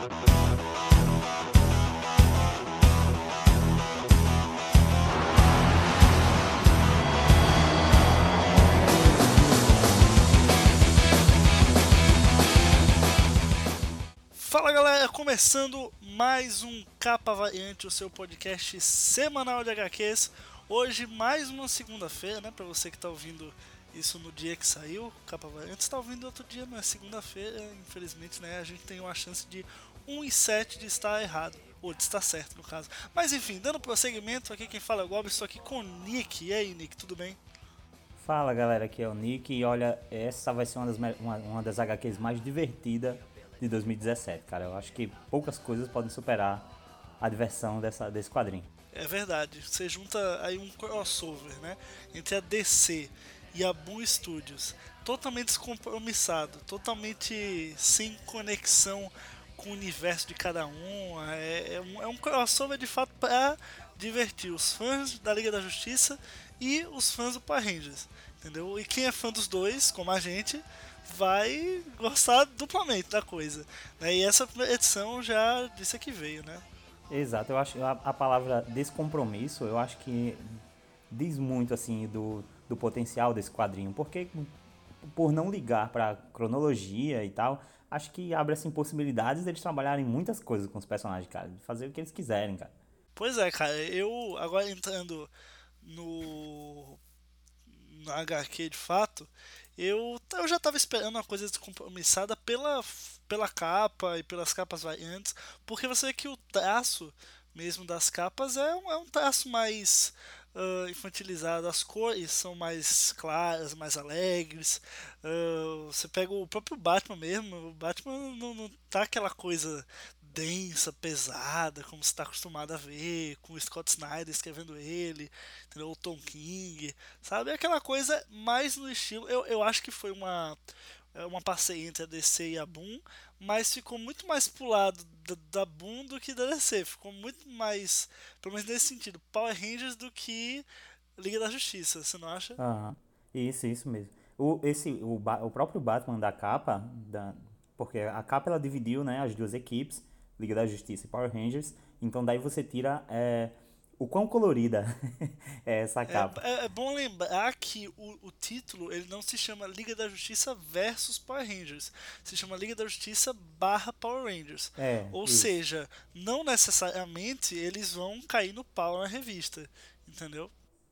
Fala galera, começando mais um Capa Variante, o seu podcast semanal de HQs. Hoje, mais uma segunda-feira, né? Pra você que tá ouvindo isso no dia que saiu, Capa Variante, está ouvindo outro dia, não é segunda-feira, infelizmente, né? A gente tem uma chance de 1 e 7 de estar errado. Ou de estar certo, no caso. Mas enfim, dando prosseguimento, aqui quem fala é o Gob, estou aqui com o Nick. E aí, Nick, tudo bem? Fala galera, aqui é o Nick e olha, essa vai ser uma das, uma, uma das HQs mais divertidas de 2017, cara. Eu acho que poucas coisas podem superar a diversão dessa, desse quadrinho. É verdade. Você junta aí um crossover, né? Entre a DC e a Boom Studios. Totalmente descompromissado, totalmente sem conexão com o universo de cada um. É, é um, é um crossover de fato para divertir os fãs da Liga da Justiça e os fãs do Power Rangers. Entendeu? E quem é fã dos dois, como a gente, vai gostar duplamente da coisa. Né? E essa edição já disse que veio, né? Exato, eu acho a, a palavra descompromisso, eu acho que diz muito assim do, do potencial desse quadrinho, porque por não ligar para cronologia e tal, acho que abre assim possibilidades deles trabalharem muitas coisas com os personagens, cara, de fazer o que eles quiserem, cara. Pois é, cara, eu agora entrando no na HQ de fato, eu, eu já estava esperando uma coisa descompromissada pela, pela capa e pelas capas variantes, porque você vê que o traço mesmo das capas é um, é um traço mais uh, infantilizado, as cores são mais claras, mais alegres. Uh, você pega o próprio Batman mesmo, o Batman não, não tá aquela coisa densa, pesada, como você está acostumado a ver, com o Scott Snyder escrevendo ele, entendeu? o Tom King, sabe? Aquela coisa mais no estilo. Eu, eu acho que foi uma, é, uma parceria entre a DC e a Boom, mas ficou muito mais pro lado da, da Boom do que da DC. Ficou muito mais, pelo menos nesse sentido, Power Rangers do que Liga da Justiça, você não acha? Aham, isso, isso mesmo. O, esse, o, o próprio Batman da capa, da, porque a capa ela dividiu né, as duas equipes, Liga da Justiça e Power Rangers. Então daí você tira é, o quão colorida é essa capa. É, é, é bom lembrar que o, o, título ele não se chama Liga da Justiça versus Power Rangers, se chama Liga da Justiça barra Power Rangers. É, Ou isso. seja, não necessariamente eles vão cair no pau na revista, entendeu?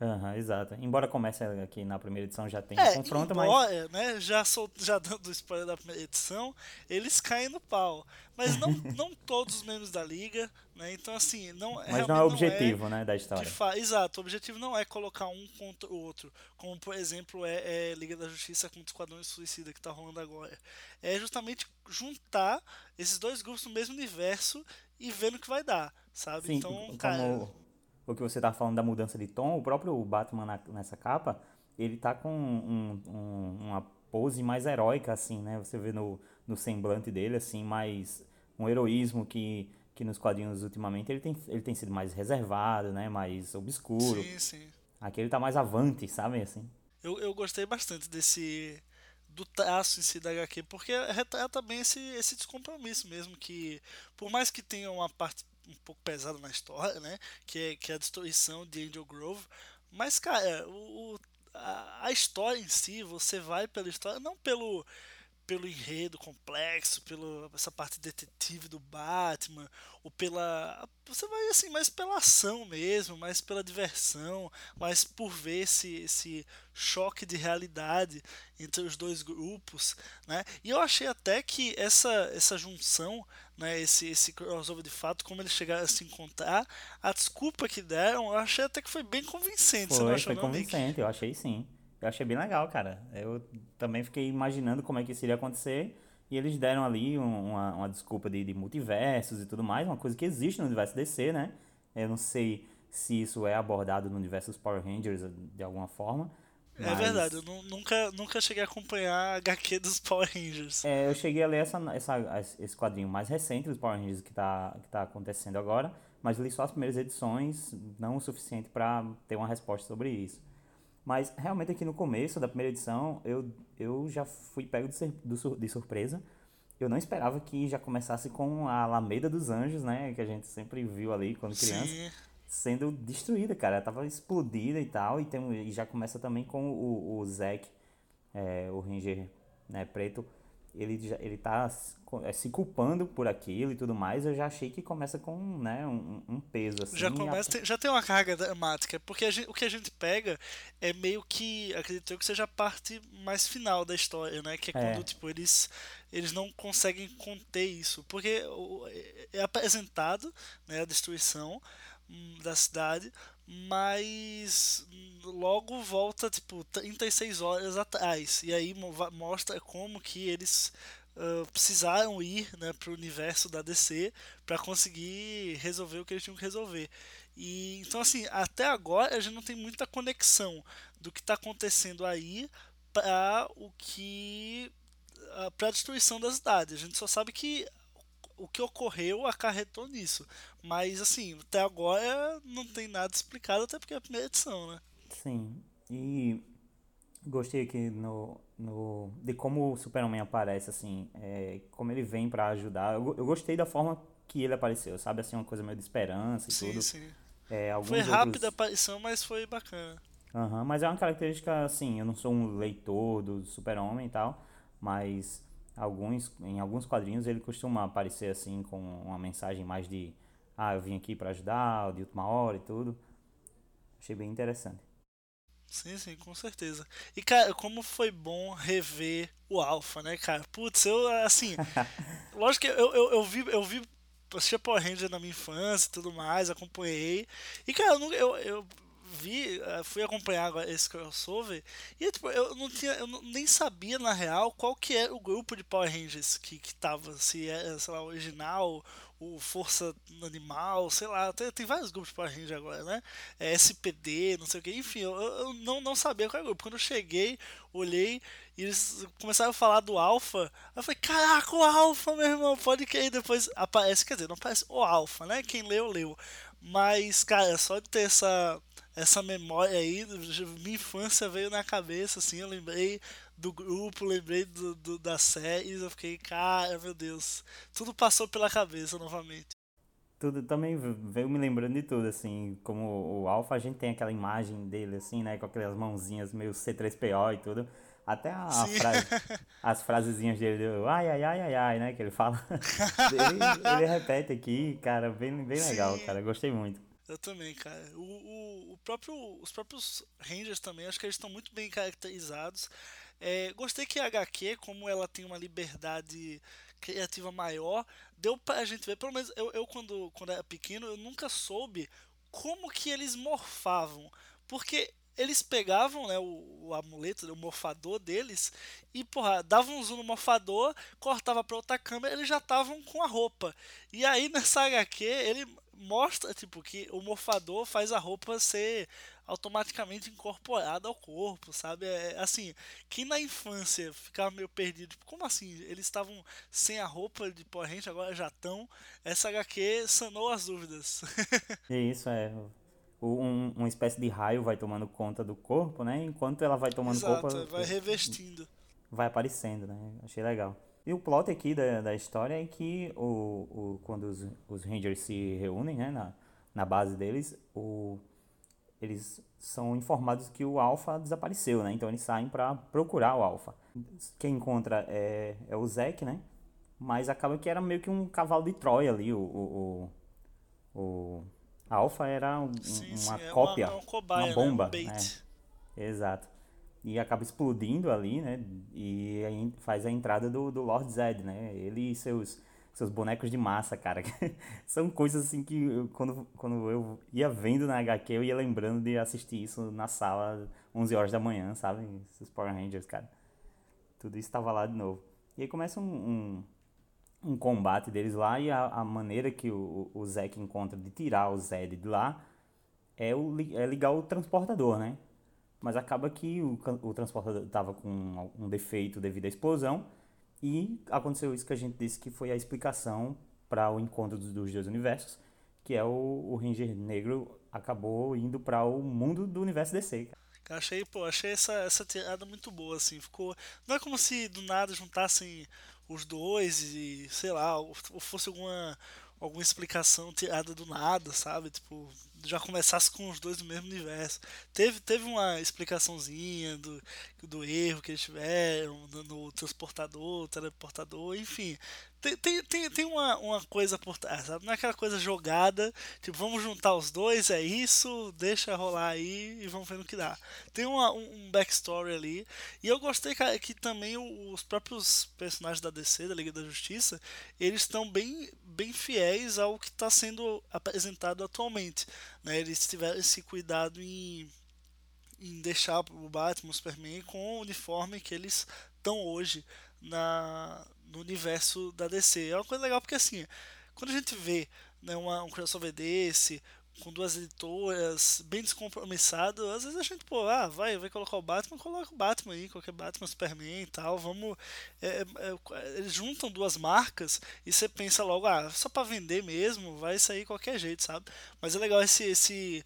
Uhum, exato. Embora comece aqui na primeira edição já tem é, confronto, embora, mas. Né, já, sou, já dando spoiler da primeira edição, eles caem no pau. Mas não, não todos os membros da liga, né? Então, assim, não Mas não é o objetivo, é né, da história. Fa... Exato, o objetivo não é colocar um contra o outro. Como, por exemplo, é, é Liga da Justiça contra o Esquadrão Suicida que tá rolando agora. É justamente juntar esses dois grupos no mesmo universo e ver no que vai dar, sabe? Sim, então, como... o que você tá falando da mudança de tom, o próprio Batman na, nessa capa, ele tá com um, um, uma pose mais heróica, assim, né? Você vê no, no semblante dele, assim, mais um heroísmo que, que nos quadrinhos ultimamente ele tem, ele tem sido mais reservado, né? Mais obscuro. Sim, sim. Aqui ele tá mais avante, sabe, assim. Eu, eu gostei bastante desse do traço em si da HQ, porque retrata bem esse, esse descompromisso mesmo, que por mais que tenha uma parte um pouco pesada na história, né? Que é, que é a destruição de Angel Grove. Mas, cara, o, a, a história em si, você vai pela história, não pelo pelo enredo complexo, pela essa parte detetive do Batman, ou pela. Você vai assim, mais pela ação mesmo, mais pela diversão, mais por ver esse, esse choque de realidade entre os dois grupos. Né? E eu achei até que essa, essa junção, né, esse, esse crossover de fato, como eles chegaram a se encontrar, a desculpa que deram, eu achei até que foi bem convincente. Foi, você não achou, foi não, convincente, Nick? eu achei sim. Eu achei bem legal, cara. Eu também fiquei imaginando como é que isso iria acontecer. E eles deram ali uma, uma desculpa de, de, multiversos e tudo mais, uma coisa que existe no universo DC, né? Eu não sei se isso é abordado no universo dos Power Rangers de alguma forma. Mas... É verdade, eu nunca, nunca cheguei a acompanhar a HQ dos Power Rangers. É, eu cheguei a ler essa, essa, esse quadrinho mais recente dos Power Rangers que está que tá acontecendo agora, mas li só as primeiras edições, não o suficiente para ter uma resposta sobre isso. Mas realmente aqui no começo da primeira edição eu, eu já fui pego de, surpresa eu não esperava que já começasse com a Alameda dos Anjos, né? Que a gente sempre viu ali quando criança. Sim. Sendo destruída, cara. Ela tava explodida e tal. E, tem, e já começa também com o, o Zack, é, o Ranger né, preto. Ele, já, ele tá é, se culpando por aquilo e tudo mais. Eu já achei que começa com né, um, um peso assim. Já, começa, a... já tem uma carga dramática. Porque gente, o que a gente pega é meio que. Acredito eu que seja a parte mais final da história, né? Que é quando é. tipo, eles eles não conseguem conter isso, porque é apresentado né, a destruição da cidade, mas logo volta tipo 36 horas atrás e aí mostra como que eles uh, precisaram ir né, para o universo da DC para conseguir resolver o que eles tinham que resolver. E então assim até agora a gente não tem muita conexão do que está acontecendo aí para o que para a destruição das cidades. A gente só sabe que o que ocorreu acarretou nisso. Mas, assim, até agora não tem nada explicado, até porque é a primeira edição, né? Sim. E gostei aqui no, no, de como o Super-Homem aparece, assim, é, como ele vem para ajudar. Eu, eu, gostei da forma que ele apareceu, sabe? Assim, uma coisa meio de esperança e sim, tudo. Sim, é, Foi rápida outros... a aparição, mas foi bacana. Uhum, mas é uma característica, assim, eu não sou um leitor do Super-Homem e tal, mas alguns em alguns quadrinhos ele costuma aparecer assim com uma mensagem mais de ah, eu vim aqui para ajudar, de última hora e tudo. Achei bem interessante. Sim, sim, com certeza. E, cara, como foi bom rever o Alpha, né, cara? Putz, eu, assim. lógico que eu, eu, eu vi. Eu vi assistia Power Ranger na minha infância e tudo mais, acompanhei. E, cara, eu, eu, eu vi, eh, fui acompanhar esse crossover e tipo, eu não tinha, eu nem sabia na real qual que é o grupo de Power Rangers que, que tava, se é, sei lá, original, o Força Animal, sei lá, tem, tem vários grupos de Power Rangers agora, né? É SPD, não sei o que, enfim, eu, eu não, não sabia qual era o grupo. Quando eu cheguei, olhei e eles começaram a falar do Alpha, eu falei, caraca, o Alpha, meu irmão, pode que aí depois aparece, quer dizer, não aparece o Alpha, né? Quem leu, leu. Mas, cara, só de ter essa essa memória aí, minha infância veio na cabeça, assim, eu lembrei do grupo, lembrei do, do, das séries, eu fiquei, cara, meu Deus, tudo passou pela cabeça novamente. Tudo também veio me lembrando de tudo, assim, como o Alpha, a gente tem aquela imagem dele, assim, né, com aquelas mãozinhas meio C3PO e tudo. Até a, a frase, as frasezinhas dele, do, ai, ai, ai, ai, ai, né, que ele fala. ele, ele repete aqui, cara, bem, bem legal, cara, gostei muito. Eu também, cara. O, o, o, próprio, os próprios Rangers também, acho que eles estão muito bem caracterizados. É, gostei que a HQ, como ela tem uma liberdade criativa maior, deu pra gente ver, pelo menos eu, eu quando, quando era pequeno, eu nunca soube como que eles morfavam. Porque eles pegavam né, o, o, amuleto, o morfador deles, e porra, davam um zoom no morfador, cortava pra outra câmera, eles já estavam com a roupa. E aí nessa HQ, ele mostra tipo que o morfador faz a roupa ser automaticamente incorporada ao corpo, sabe? É, assim, quem na infância ficava meio perdido, tipo, como assim? Eles estavam sem a roupa de porrente, agora já estão. Essa HQ sanou as dúvidas. é isso, é. Um, uma espécie de raio vai tomando conta do corpo, né? Enquanto ela vai tomando Exato, conta. Vai revestindo. Vai aparecendo, né? Achei legal. E o plot aqui da, da história é que o, o, quando os, os Rangers se reúnem né, na, na base deles, o, eles são informados que o Alpha desapareceu, né? Então eles saem para procurar o Alpha. Quem encontra é, é o Zack, né? Mas acaba que era meio que um cavalo de Troia ali, o, o, o, o Alpha era um, sim, uma sim, cópia, é uma, uma, cobaia, uma bomba. Né? Um né? Exato e acaba explodindo ali, né? E faz a entrada do, do Lord Zed, né? Ele e seus, seus bonecos de massa, cara. São coisas assim que eu, quando, quando eu ia vendo na HQ, eu ia lembrando de assistir isso na sala 11 horas da manhã, sabe? Esses Power Rangers, cara. Tudo isso estava lá de novo. E aí começa um, um, um combate deles lá e a, a maneira que o, o Zack encontra de tirar o Zed de lá é, o, é ligar o transportador, né? Mas acaba que o, o transportador estava com um defeito devido à explosão e aconteceu isso que a gente disse que foi a explicação para o encontro dos, dos, dois universos, que é o, o Ranger Negro acabou indo para o mundo do universo DC. Achei, pô, achei essa, essa tirada muito boa, assim, ficou... Não é como se do nada juntassem os dois e sei lá, ou fosse alguma alguma explicação tirada do nada, sabe? Tipo, já começasse com os dois no mesmo universo. Teve, teve uma explicaçãozinha do, do erro que eles tiveram no, no transportador, teleportador, enfim. Tem, tem, tem, uma, uma coisa por trás, sabe? Não é aquela coisa jogada, tipo, vamos juntar os dois, é isso, deixa rolar aí e vamos ver no que dá. Tem uma, um, um backstory ali. E eu gostei, cara, que também os próprios personagens da DC, da Liga da Justiça, eles estão bem, bem fiéis ao que está sendo apresentado atualmente. Né? Eles tiveram esse cuidado em, em deixar o Batman, o Superman com o uniforme que eles estão hoje na, no universo da DC. É uma coisa legal porque assim, quando a gente vê né, uma, um crossover desse, com duas editoras bem descompromissado, às vezes a gente, pô, ah, vai, vai colocar o Batman, coloca o Batman aí, qualquer Batman, Superman e tal, vamos. É, é, é eles juntam duas marcas e você pensa logo, ah, só para vender mesmo, vai sair qualquer jeito, sabe? Mas é legal esse. esse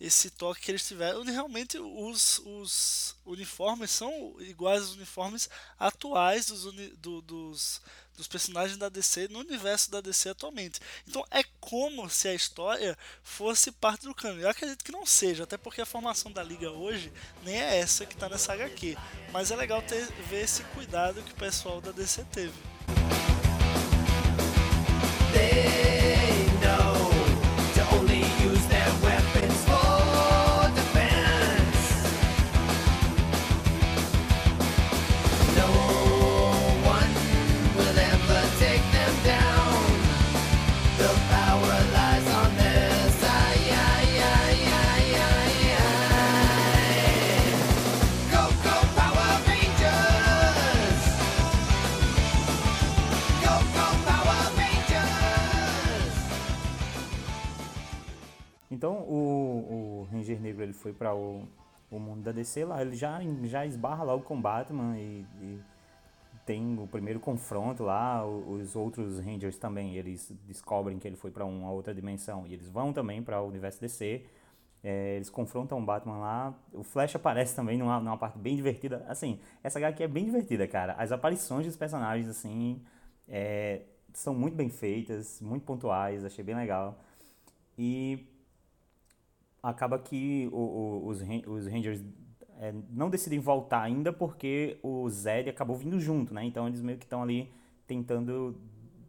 esse toque que eles tiveram, realmente os, os uniformes são iguais aos uniformes atuais dos, uni, do, dos, dos personagens da DC no universo da DC atualmente. Então é como se a história fosse parte do canon. Eu acredito que não seja, até porque a formação da liga hoje nem é essa que está nessa HQ. Mas é legal ter, ver esse cuidado que o pessoal da DC teve. Foi para o, o mundo da DC lá, ele já, já esbarra logo com Batman e, e tem o primeiro confronto lá, os outros Rangers também, eles descobrem que ele foi para uma outra dimensão e eles vão também para o universo DC. É, eles confrontam o Batman lá. O Flash aparece também numa, numa parte bem divertida. Assim, essa HQ é bem divertida, cara. As aparições dos personagens, assim, é, são muito bem feitas, muito pontuais. Achei bem legal. E acaba que o, o, os, os Rangers é, não decidem voltar ainda porque o Zed acabou vindo junto, né? Então eles meio que estão ali tentando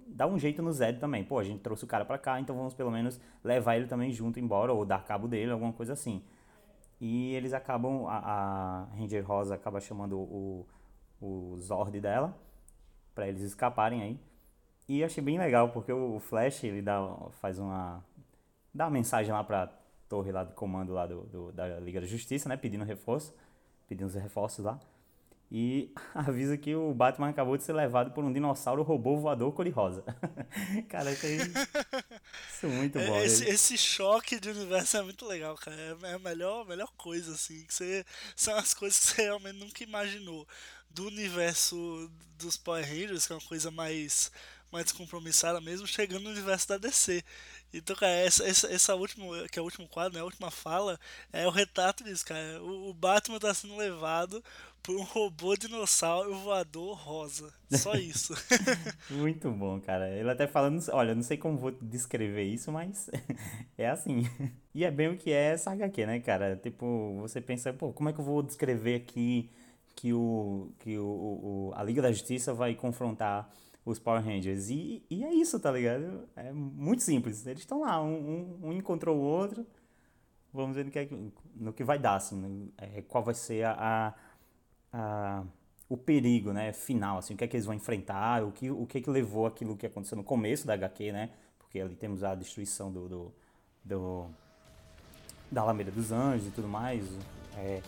dar um jeito no Zed também. Pô, a gente trouxe o cara pra cá, então vamos pelo menos levar ele também junto embora, ou dar cabo dele, alguma coisa assim. E eles acabam, a, a Ranger Rosa acaba chamando o, o Zord dela, para eles escaparem aí. E achei bem legal, porque o Flash, ele dá, faz uma... dá uma mensagem lá pra torre lá do comando lá do, do, da Liga da Justiça, né? Pedindo reforço, pedindo os reforços lá. E avisa que o Batman acabou de ser levado por um dinossauro robô voador cor-de-rosa. cara, isso aí. Isso é muito bom. Esse, esse, choque de universo é muito legal, cara. É, é a melhor, melhor coisa, assim. Que você, são as coisas que você realmente nunca imaginou. Do universo dos Power Rangers, que é uma coisa mais, mais descompromissada mesmo, chegando no universo da DC. Então, cara, essa, essa, essa última, que é o último quadro, né, a última fala, é o retrato disso, cara. O, o Batman tá sendo levado por um robô dinossauro voador rosa. Só isso. Muito bom, cara. Ele até falando, olha, não sei como vou descrever isso, mas é assim. E é bem o que é essa HQ, né, cara? Tipo, você pensa, pô, como é que eu vou descrever aqui que o que o, o a Liga da Justiça vai confrontar os Power Rangers. E, e é isso, tá ligado? É muito simples. Eles estão lá, um, um, um, encontrou o outro. Vamos ver no que, é, no que vai dar, assim, é, qual vai ser a, a, o perigo, né, final, assim, o que é que eles vão enfrentar, o que, o que é que levou aquilo que aconteceu no começo da HQ, né, porque ali temos a destruição do, do, do da Alameda dos Anjos e tudo mais, é,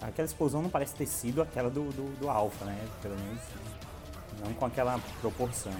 aquela explosão não parece ter sido aquela do, do, do Alpha, né, pelo menos não com aquela proporção.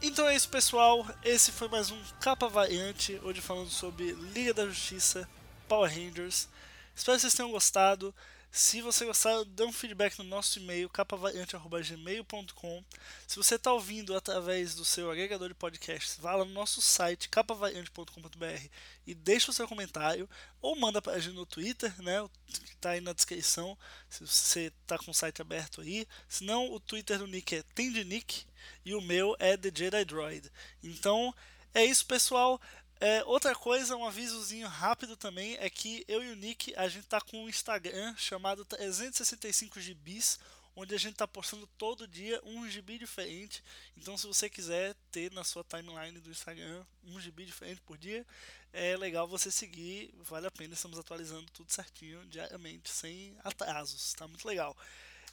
Então é isso, pessoal. Esse foi mais um Capa Variante, hoje falando sobre Liga da Justiça, Power Rangers. Espero que vocês tenham gostado. Se você gostar, dê um feedback no nosso e-mail, capavariante.gmail.com. Se você está ouvindo através do seu agregador de podcasts, vá lá no nosso site, capavariante.com.br e deixe o seu comentário, ou manda para a gente no Twitter, né, que está aí na descrição, se você está com o site aberto aí. Se não, o Twitter do Nick é TendeNick e o meu é The Jedi Droid. Então, é isso, pessoal. É, outra coisa, um avisozinho rápido também, é que eu e o Nick, a gente tá com um Instagram chamado 365 gibis, onde a gente tá postando todo dia um gibi diferente. Então se você quiser ter na sua timeline do Instagram um gibi diferente por dia, é legal você seguir, vale a pena, estamos atualizando tudo certinho diariamente, sem atrasos, tá muito legal.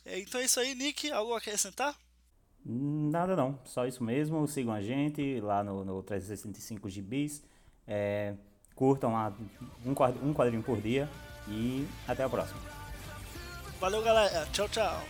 É, então é isso aí, Nick, algo a acrescentar? Nada não, só isso mesmo. Sigam a gente lá no, no 365 gibis. É, curtam lá um quadrinho por dia e até a próxima. Valeu, galera. Tchau, tchau.